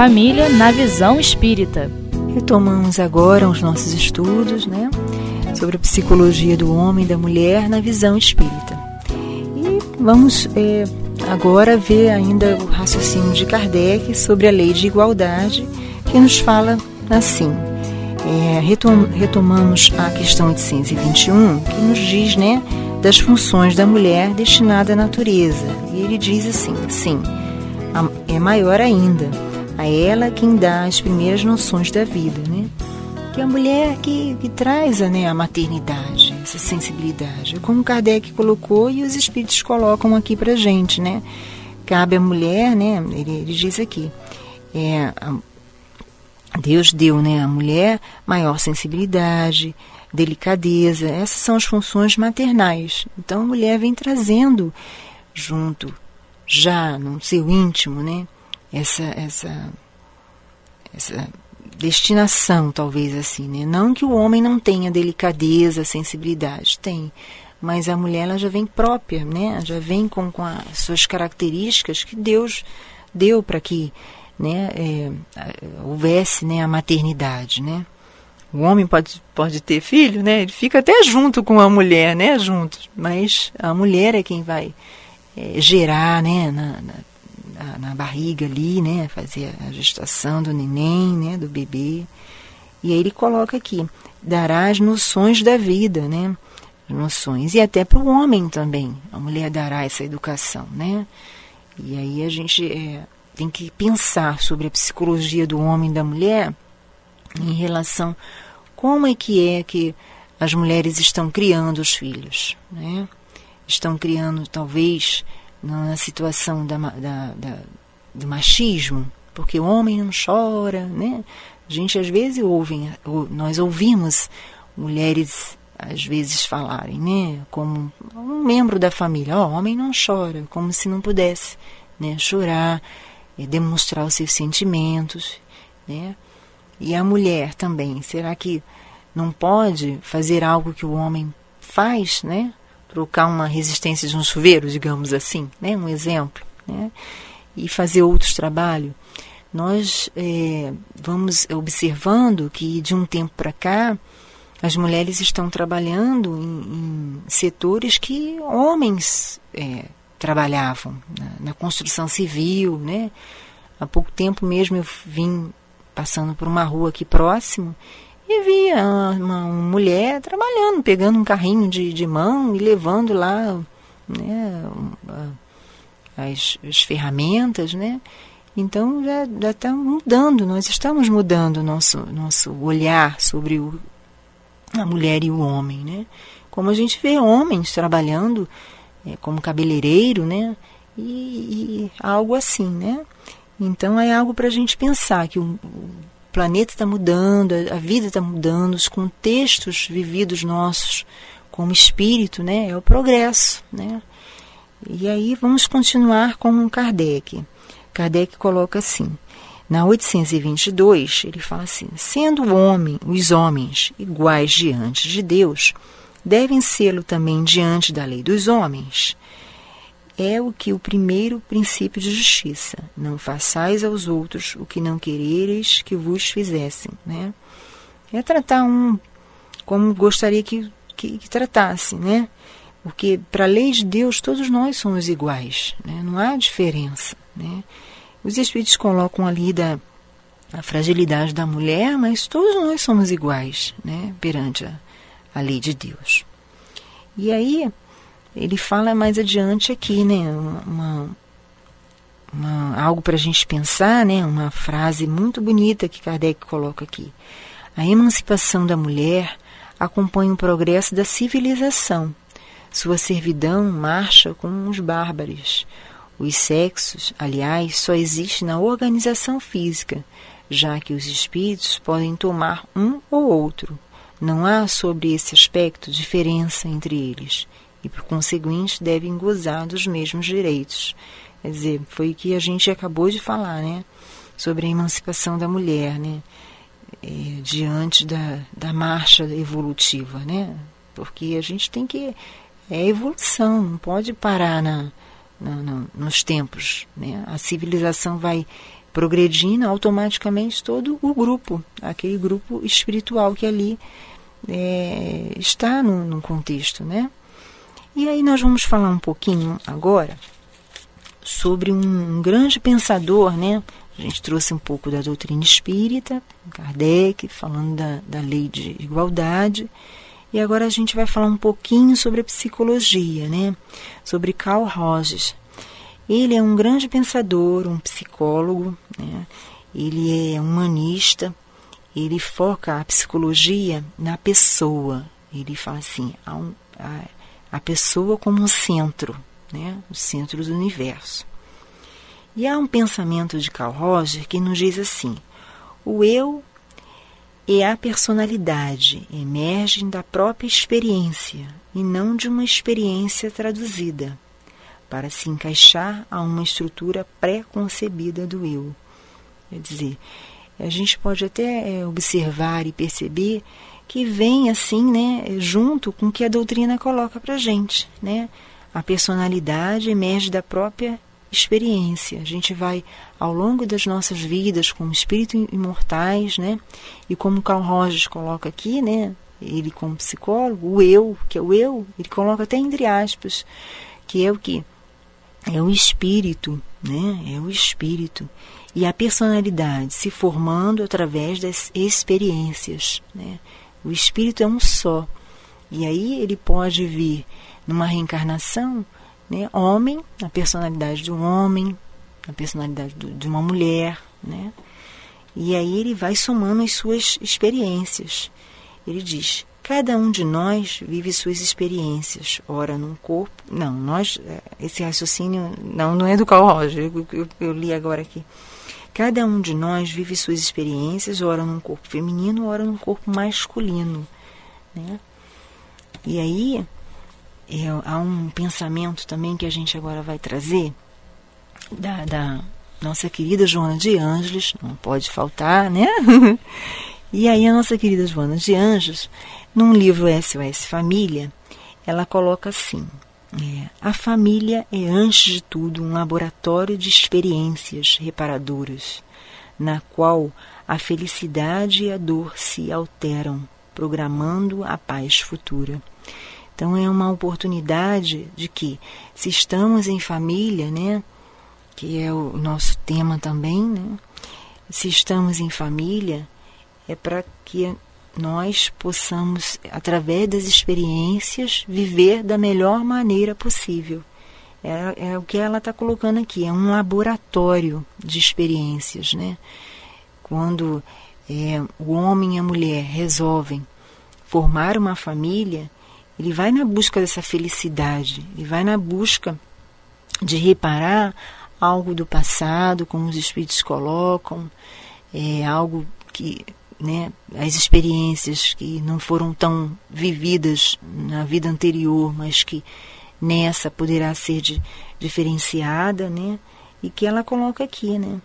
família na visão espírita. Retomamos agora os nossos estudos né, sobre a psicologia do homem e da mulher na visão espírita. E vamos é, agora ver ainda o raciocínio de Kardec sobre a lei de igualdade, que nos fala assim. É, retom retomamos a questão 821, que nos diz né, das funções da mulher destinada à natureza. E ele diz assim: sim, é maior ainda a ela quem dá as primeiras noções da vida, né? Que é a mulher que, que traz né, a maternidade, essa sensibilidade. Como Kardec colocou e os espíritos colocam aqui pra gente, né? Cabe à mulher, né? Ele, ele diz aqui, é, Deus deu né, à mulher maior sensibilidade, delicadeza, essas são as funções maternais. Então a mulher vem trazendo junto, já no seu íntimo, né? Essa essa essa destinação, talvez assim, né? Não que o homem não tenha delicadeza, sensibilidade, tem, mas a mulher ela já vem própria, né? Já vem com, com as suas características que Deus deu para que, né, é, houvesse, né, a maternidade, né? O homem pode, pode ter filho, né? Ele fica até junto com a mulher, né? Juntos, mas a mulher é quem vai é, gerar, né? Na, na, na, na barriga ali, né? Fazer a gestação do neném, né? Do bebê. E aí ele coloca aqui, dará as noções da vida, né? Noções. E até para o homem também. A mulher dará essa educação, né? E aí a gente é, tem que pensar sobre a psicologia do homem e da mulher em relação como é que é que as mulheres estão criando os filhos, né? Estão criando talvez na situação da, da, da, do machismo, porque o homem não chora, né? A gente às vezes ouve, nós ouvimos mulheres às vezes falarem, né? Como um membro da família, ó, oh, homem não chora, como se não pudesse, né? Chorar, é, demonstrar os seus sentimentos, né? E a mulher também, será que não pode fazer algo que o homem faz, né? Trocar uma resistência de um chuveiro, digamos assim, né? um exemplo, né? e fazer outros trabalhos, nós é, vamos observando que de um tempo para cá as mulheres estão trabalhando em, em setores que homens é, trabalhavam, na, na, construção civil, né? Há pouco tempo mesmo eu vim passando por uma rua aqui próximo e via uma, uma, mulher trabalhando, pegando um carrinho de, de mão e levando lá né, as, as ferramentas, né? Então já está mudando, nós estamos mudando nosso nosso olhar sobre o, a mulher e o homem, né? Como a gente vê homens trabalhando é, como cabeleireiro, né? E, e, algo assim, né? Então é algo para a gente pensar que o, o planeta está mudando, a vida está mudando, os contextos vividos nossos como espírito, né, é o progresso, né? E aí vamos continuar com Kardec. Kardec coloca assim: na 822, ele fala assim: sendo o homem, os homens iguais diante de Deus, devem sê-lo também diante da lei dos homens é o que o primeiro princípio de justiça. Não façais aos outros o que não quereres que vos fizessem. Né? É tratar um como gostaria que, que, que tratasse, né? Porque para a lei de Deus todos nós somos iguais, né? não há diferença. Né? Os Espíritos colocam ali da, a fragilidade da mulher, mas todos nós somos iguais né? perante a, a lei de Deus. E aí ele fala mais adiante aqui, né? Uma, uma, algo para a gente pensar, né? Uma frase muito bonita que Kardec coloca aqui. A emancipação da mulher acompanha o progresso da civilização. Sua servidão marcha com os bárbaros. Os sexos, aliás, só existem na organização física, já que os espíritos podem tomar um ou outro. Não há sobre esse aspecto diferença entre eles e, por conseguinte, devem gozar dos mesmos direitos. Quer dizer, foi o que a gente acabou de falar, né? Sobre a emancipação da mulher, né? É, diante da, da marcha evolutiva, né? Porque a gente tem que. É evolução, não pode parar na, na, na nos tempos. Né? A civilização vai progredindo automaticamente todo o grupo, aquele grupo espiritual que ali é, está no, no contexto, né? E aí nós vamos falar um pouquinho agora sobre um, grande pensador, né? A gente trouxe um pouco da doutrina espírita, Kardec, falando da, da lei de igualdade. E agora a gente vai falar um pouquinho sobre a psicologia, né? Sobre Carl Rogers. Ele é um grande pensador, um psicólogo, né? ele é humanista, ele foca a psicologia na pessoa. Ele fala assim, a, a, a pessoa como um centro, né? o centro do universo. E há um pensamento de Carl Roger que nos diz assim: o eu e a personalidade emergem da própria experiência e não de uma experiência traduzida para se encaixar a uma estrutura pré-concebida do eu. Quer dizer, a gente pode até é, observar e perceber que vem assim, né, junto com o que a doutrina coloca para gente, né? A personalidade emerge da própria experiência. A gente vai ao longo das nossas vidas como espíritos imortais, né? E como Carl Rogers coloca aqui, né? Ele como psicólogo, o eu, que é o eu, ele coloca até entre aspas, que é o que é o espírito, né? É o espírito e a personalidade se formando através das experiências, né? O espírito é um só. E aí ele pode vir numa reencarnação, né? Homem, a personalidade de um homem, a personalidade de uma mulher, né? E aí ele vai somando as suas experiências. Ele diz: Cada um de nós vive suas experiências, ora num corpo. Não, nós. É, esse raciocínio. Não, não é do Carl Roger, eu, eu, eu li agora aqui. Cada um de nós vive suas experiências, ora num corpo feminino, ora num corpo masculino. Né? E aí, é, há um pensamento também que a gente agora vai trazer da, da nossa querida Joana de Ângeles, não pode faltar, né? e aí, a nossa querida Joana de Anjos num livro SOS Família, ela coloca assim: é, a família é, antes de tudo, um laboratório de experiências reparadoras, na qual a felicidade e a dor se alteram, programando a paz futura. Então é uma oportunidade de que, se estamos em família, né, que é o nosso tema também, né, se estamos em família, é para que nós possamos, através das experiências, viver da melhor maneira possível. É, é o que ela está colocando aqui, é um laboratório de experiências. Né? Quando é, o homem e a mulher resolvem formar uma família, ele vai na busca dessa felicidade, ele vai na busca de reparar algo do passado, como os espíritos colocam, é algo que né, as experiências que não foram tão vividas na vida anterior, mas que nessa poderá ser de, diferenciada, né, e que ela coloca aqui, né,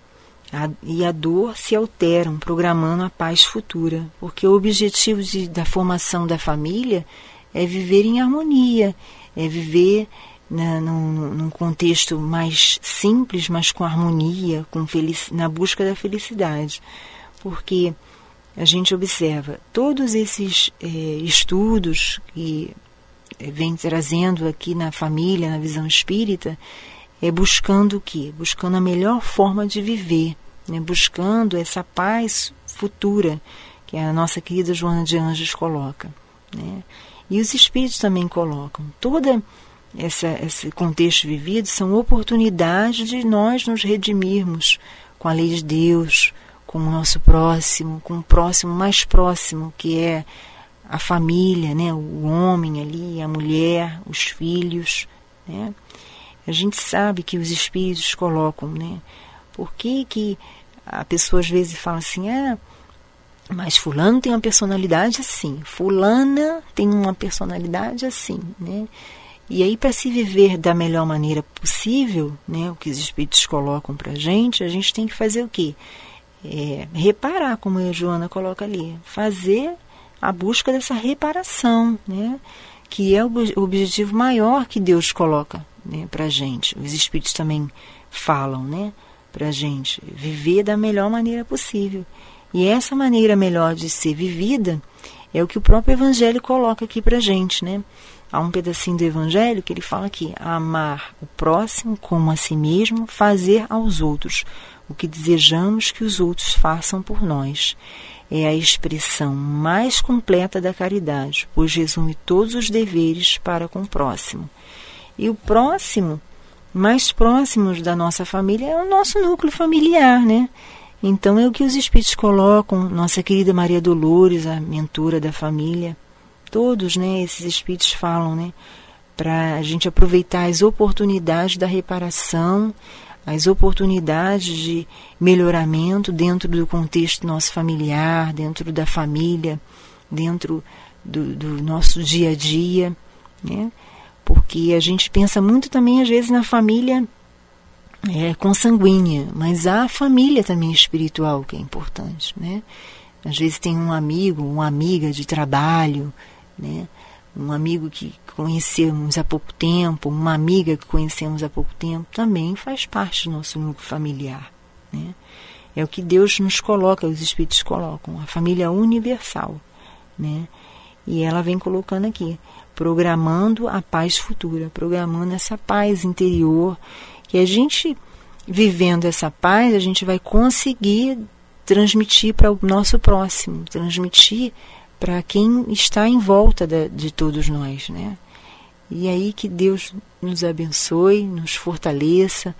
a, e a dor se alteram, programando a paz futura, porque o objetivo de, da formação da família é viver em harmonia, é viver na, num, num, contexto mais simples, mas com harmonia, com felic, na busca da felicidade, porque a gente observa todos esses é, estudos que é, vem trazendo aqui na família, na visão espírita, é buscando o quê? Buscando a melhor forma de viver, né? buscando essa paz futura que a nossa querida Joana de Anjos coloca. Né? E os espíritos também colocam. Todo esse contexto vivido são oportunidades de nós nos redimirmos com a lei de Deus, com o nosso próximo, com o próximo mais próximo, que é a família, né? o homem ali, a mulher, os filhos. Né? A gente sabe que os espíritos colocam, né? Por que, que a pessoa às vezes fala assim, ah, mas fulano tem uma personalidade assim, fulana tem uma personalidade assim, né? E aí, para se viver da melhor maneira possível, né, o que os espíritos colocam para a gente, a gente tem que fazer o quê? É, reparar, como a Joana coloca ali, fazer a busca dessa reparação, né? que é o objetivo maior que Deus coloca né, para a gente. Os Espíritos também falam, né? para a gente viver da melhor maneira possível. E essa maneira melhor de ser vivida é o que o próprio Evangelho coloca aqui para a gente, né? Há um pedacinho do Evangelho que ele fala aqui: amar o próximo como a si mesmo, fazer aos outros o que desejamos que os outros façam por nós. É a expressão mais completa da caridade, pois resume todos os deveres para com o próximo. E o próximo mais próximos da nossa família é o nosso núcleo familiar, né? Então é o que os espíritos colocam, nossa querida Maria Dolores, a mentora da família, todos, né, esses espíritos falam, né, para a gente aproveitar as oportunidades da reparação, as oportunidades de melhoramento dentro do contexto nosso familiar, dentro da família, dentro do, do nosso dia a dia, né? porque a gente pensa muito também, às vezes, na família é, consanguínea, mas há a família também espiritual que é importante, né? Às vezes tem um amigo, uma amiga de trabalho, né? Um amigo que conhecemos há pouco tempo, uma amiga que conhecemos há pouco tempo, também faz parte do nosso núcleo familiar, né? É o que Deus nos coloca, os Espíritos colocam, a família universal, né? E ela vem colocando aqui programando a paz futura, programando essa paz interior, que a gente vivendo essa paz, a gente vai conseguir transmitir para o nosso próximo, transmitir para quem está em volta de, de todos nós, né? E aí que Deus nos abençoe, nos fortaleça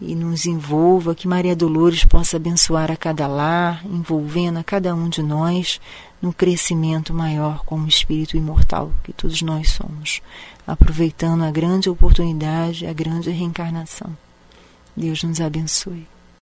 e nos envolva, que Maria Dolores possa abençoar a cada lar, envolvendo a cada um de nós no crescimento maior como espírito imortal que todos nós somos, aproveitando a grande oportunidade, a grande reencarnação. Deus nos abençoe.